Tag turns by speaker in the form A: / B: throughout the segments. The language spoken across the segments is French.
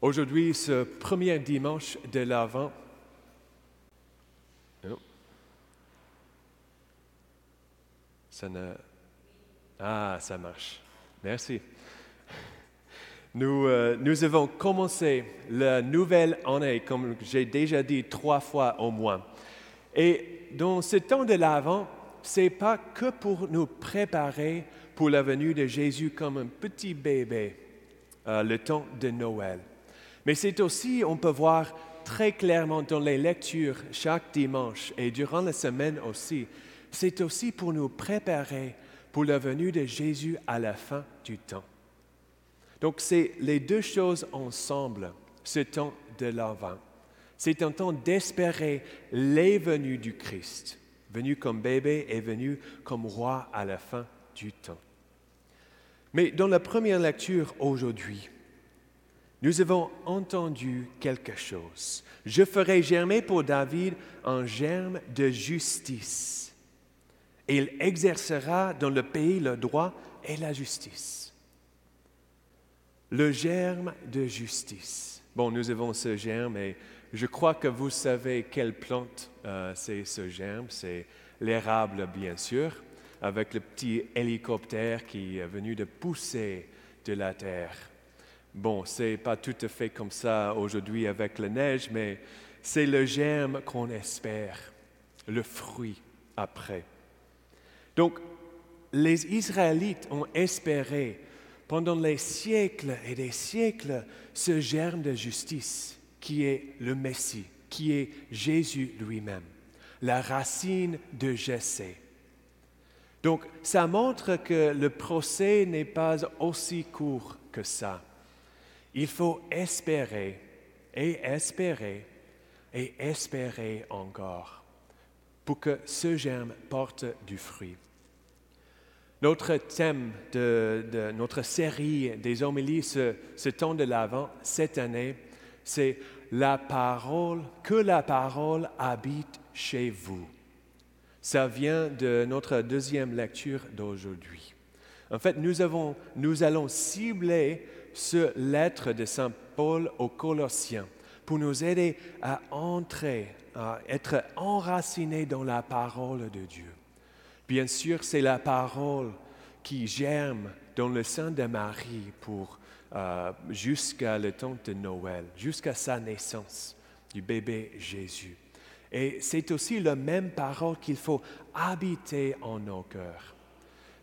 A: Aujourd'hui, ce premier dimanche de l'Avent, oh. ça ne... Ah, ça marche. Merci. Nous, euh, nous avons commencé la nouvelle année, comme j'ai déjà dit trois fois au moins. Et dans ce temps de l'Avent, ce n'est pas que pour nous préparer pour la venue de Jésus comme un petit bébé, euh, le temps de Noël. Mais c'est aussi, on peut voir très clairement dans les lectures chaque dimanche et durant la semaine aussi, c'est aussi pour nous préparer pour la venue de Jésus à la fin du temps. Donc c'est les deux choses ensemble, ce temps de l'Avent. C'est un temps d'espérer les venues du Christ, venu comme bébé et venu comme roi à la fin du temps. Mais dans la première lecture aujourd'hui, nous avons entendu quelque chose. Je ferai germer pour David un germe de justice. Et il exercera dans le pays le droit et la justice. Le germe de justice. Bon, nous avons ce germe et je crois que vous savez quelle plante euh, c'est ce germe. C'est l'érable, bien sûr, avec le petit hélicoptère qui est venu de pousser de la terre. Bon, c'est pas tout à fait comme ça aujourd'hui avec la neige, mais c'est le germe qu'on espère, le fruit après. Donc, les Israélites ont espéré pendant les siècles et des siècles ce germe de justice qui est le Messie, qui est Jésus lui-même, la racine de Jessé. Donc, ça montre que le procès n'est pas aussi court que ça. Il faut espérer et espérer et espérer encore pour que ce germe porte du fruit. Notre thème de, notre série des homélies, ce, ce temps de l'Avent, cette année, c'est la parole, que la parole habite chez vous. Ça vient de notre deuxième lecture d'aujourd'hui. En fait, nous, avons, nous allons cibler ce lettre de Saint Paul aux Colossiens pour nous aider à entrer, à être enracinés dans la parole de Dieu. Bien sûr, c'est la parole qui germe dans le sein de Marie pour euh, jusqu'à le temps de Noël, jusqu'à sa naissance du bébé Jésus. Et c'est aussi la même parole qu'il faut habiter en nos cœurs.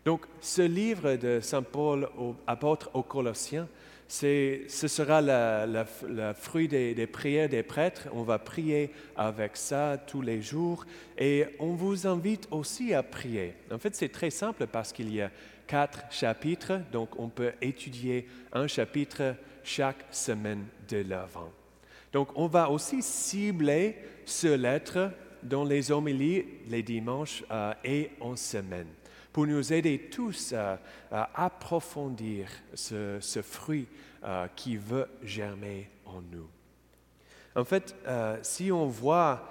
A: Donc, ce livre de Saint Paul, apôtre aux Colossiens, ce sera le fruit des, prières des prêtres. On va prier avec ça tous les jours et on vous invite aussi à prier. En fait, c'est très simple parce qu'il y a quatre chapitres, donc on peut étudier un chapitre chaque semaine de l'Avent. Donc, on va aussi cibler ce lettre dans les homélies les dimanches euh, et en semaine pour nous aider tous à, approfondir ce, fruit euh, qui veut germer en nous. En fait, euh, si on voit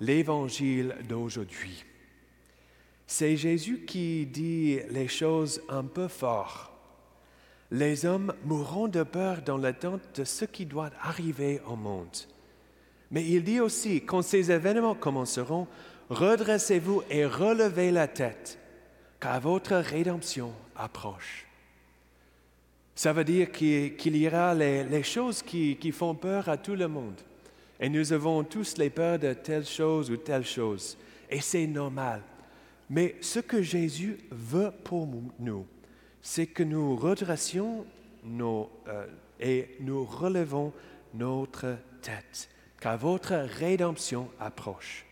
A: l'évangile d'aujourd'hui, c'est Jésus qui dit les choses un peu fort. Les hommes mourront de peur dans l'attente de ce qui doit arriver au monde. Mais il dit aussi, quand ces événements commenceront, redressez-vous et relevez la tête car votre rédemption approche. Ça veut dire qu'il y aura les, choses qui, font peur à tout le monde. Et nous avons tous les peurs de telle chose ou telle chose. Et c'est normal. Mais ce que Jésus veut pour nous, c'est que nous redressions nos, euh, et nous relevons notre tête, car votre rédemption approche.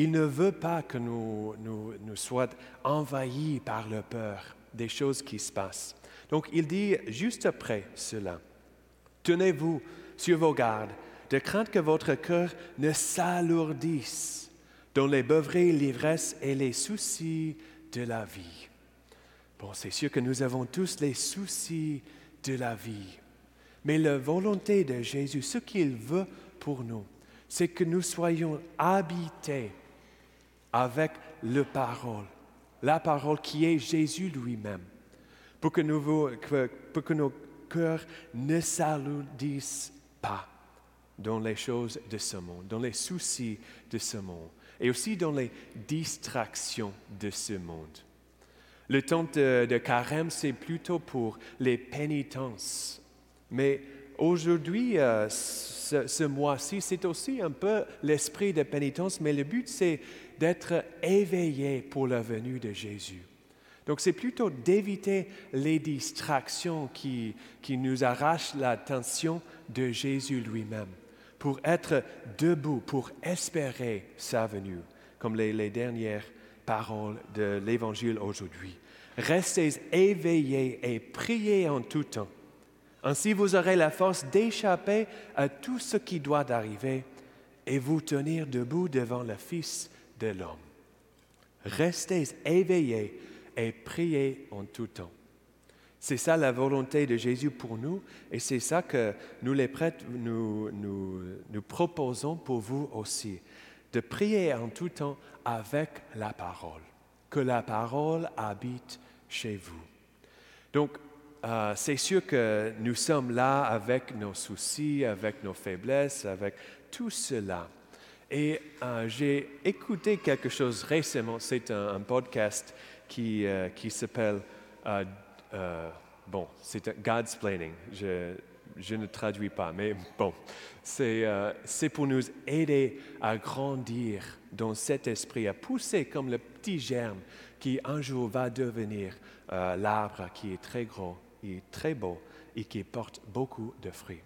A: Il ne veut pas que nous, nous, nous soyons envahis par la peur des choses qui se passent. Donc il dit juste après cela, tenez-vous sur vos gardes, de crainte que votre cœur ne s'alourdisse dans les beuveries, l'ivresse et les soucis de la vie. Bon, c'est sûr que nous avons tous les soucis de la vie, mais la volonté de Jésus, ce qu'il veut pour nous, c'est que nous soyons habités avec la parole, la parole qui est Jésus lui-même, pour que, nous, cœurs ne s'alourdissent pas dans les choses de ce monde, dans les soucis de ce monde et aussi dans les distractions de ce monde. Le temps de, carême, c'est plutôt pour les pénitences. Mais aujourd'hui, euh, ce mois-ci, c'est aussi un peu l'esprit de pénitence, mais le but, c'est d'être éveillé pour la venue de Jésus. Donc c'est plutôt d'éviter les distractions qui, qui nous arrachent l'attention de Jésus lui-même, pour être debout, pour espérer sa venue, comme les, les dernières paroles de l'Évangile aujourd'hui. Restez éveillés et priez en tout temps. Ainsi vous aurez la force d'échapper à tout ce qui doit arriver et vous tenir debout devant le Fils de l'homme. Restez éveillés et priez en tout temps. C'est ça la volonté de Jésus pour nous et c'est ça que nous les prêtres nous, nous, proposons pour vous aussi, de prier en tout temps avec la parole, que la parole habite chez vous. Donc, euh, c'est sûr que nous sommes là avec nos soucis, avec nos faiblesses, avec tout cela. Et euh, j'ai écouté quelque chose récemment, c'est un, podcast qui, euh, qui s'appelle, bon, c'est God's Planning. Je, je, ne traduis pas, mais bon, c'est pour nous aider à grandir dans cet esprit, à pousser comme le petit germe qui un jour va devenir l'arbre qui est très gros et très beau et qui porte beaucoup de fruits.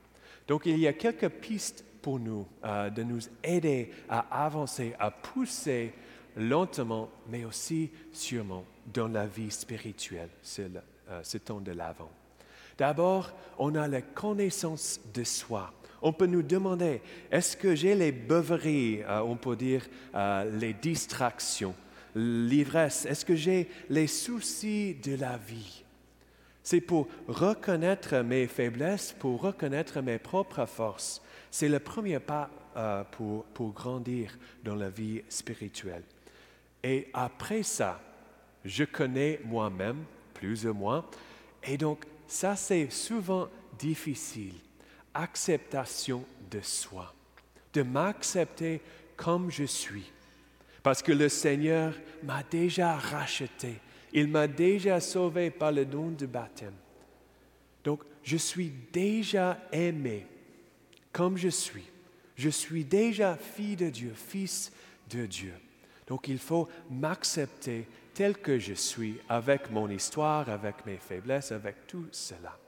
A: Donc il y a quelques pistes pour nous euh, de nous aider à avancer, à pousser lentement, mais aussi sûrement dans la vie spirituelle, ce, euh, ce temps de l'avant. D'abord, on a la connaissance de soi. On peut nous demander, est-ce que j'ai les beuveries, euh, on peut dire les distractions, l'ivresse, est-ce que j'ai les soucis de la vie? C'est pour reconnaître mes faiblesses, pour reconnaître mes propres forces. C'est le premier pas euh, pour, pour grandir dans la vie spirituelle. Et après ça, je connais moi-même, plus ou moins, et donc ça c'est souvent difficile. Acceptation de soi, de m'accepter comme je suis, parce que le Seigneur m'a déjà racheté il m'a déjà sauvé par le don du baptême. Donc, je suis déjà aimé comme je suis. Je suis déjà fille de Dieu, fils de Dieu. Donc, il faut m'accepter tel que je suis, avec mon histoire, avec mes faiblesses, avec tout cela.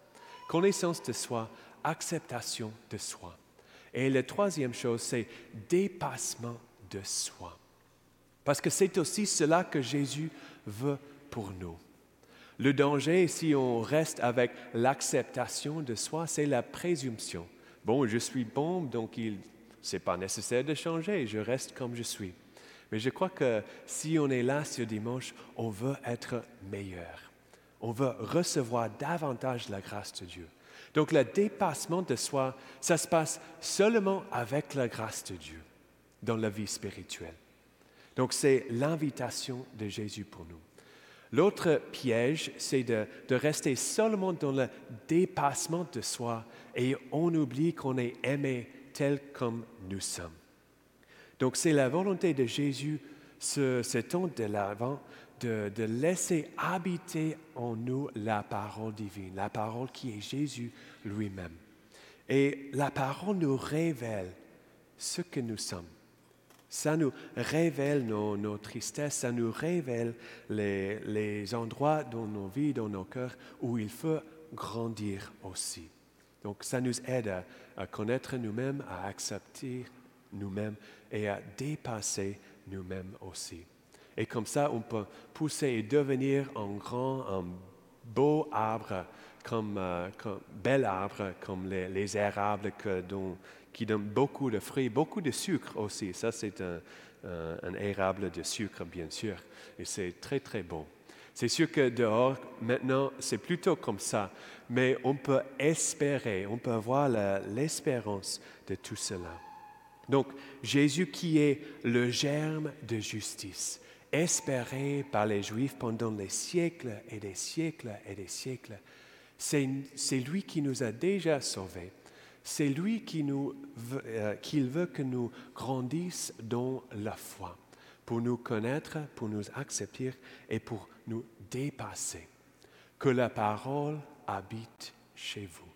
A: Connaissance de soi, acceptation de soi. Et la troisième chose, c'est dépassement de soi. Parce que c'est aussi cela que Jésus veut pour nous. Le danger, si on reste avec l'acceptation de soi, c'est la présomption. Bon, je suis bon, donc il n'est pas nécessaire de changer, je reste comme je suis. Mais je crois que si on est là ce dimanche, on veut être meilleur. On veut recevoir davantage la grâce de Dieu. Donc le dépassement de soi, ça se passe seulement avec la grâce de Dieu dans la vie spirituelle. Donc c'est l'invitation de Jésus pour nous. L'autre piège, c'est de, rester seulement dans le dépassement de soi et on oublie qu'on est aimé tel comme nous sommes. Donc c'est la volonté de Jésus, ce, temps de l'avant, de, de laisser habiter en nous la parole divine, la parole qui est Jésus lui-même. Et la parole nous révèle ce que nous sommes. Ça nous révèle nos, tristesses, ça nous révèle les, endroits dans nos vies, dans nos cœurs, où il faut grandir aussi. Donc ça nous aide à, connaître nous-mêmes, à accepter nous-mêmes et à dépasser nous-mêmes aussi. Et comme ça, on peut pousser et devenir un grand, un beau arbre, comme, euh, bel arbre, comme les, les érables que, dont, qui donne beaucoup de fruits, beaucoup de sucre aussi. Ça, c'est un, érable de sucre, bien sûr, et c'est très, très bon. C'est sûr que dehors, maintenant, c'est plutôt comme ça, mais on peut espérer, on peut avoir l'espérance de tout cela. Donc, Jésus qui est le germe de justice, espéré par les Juifs pendant des siècles et des siècles et des siècles, c'est lui qui nous a déjà sauvés. C'est lui qui euh, veut que nous grandissions dans la foi, pour nous connaître, pour nous accepter et pour nous dépasser. Que la parole habite chez vous.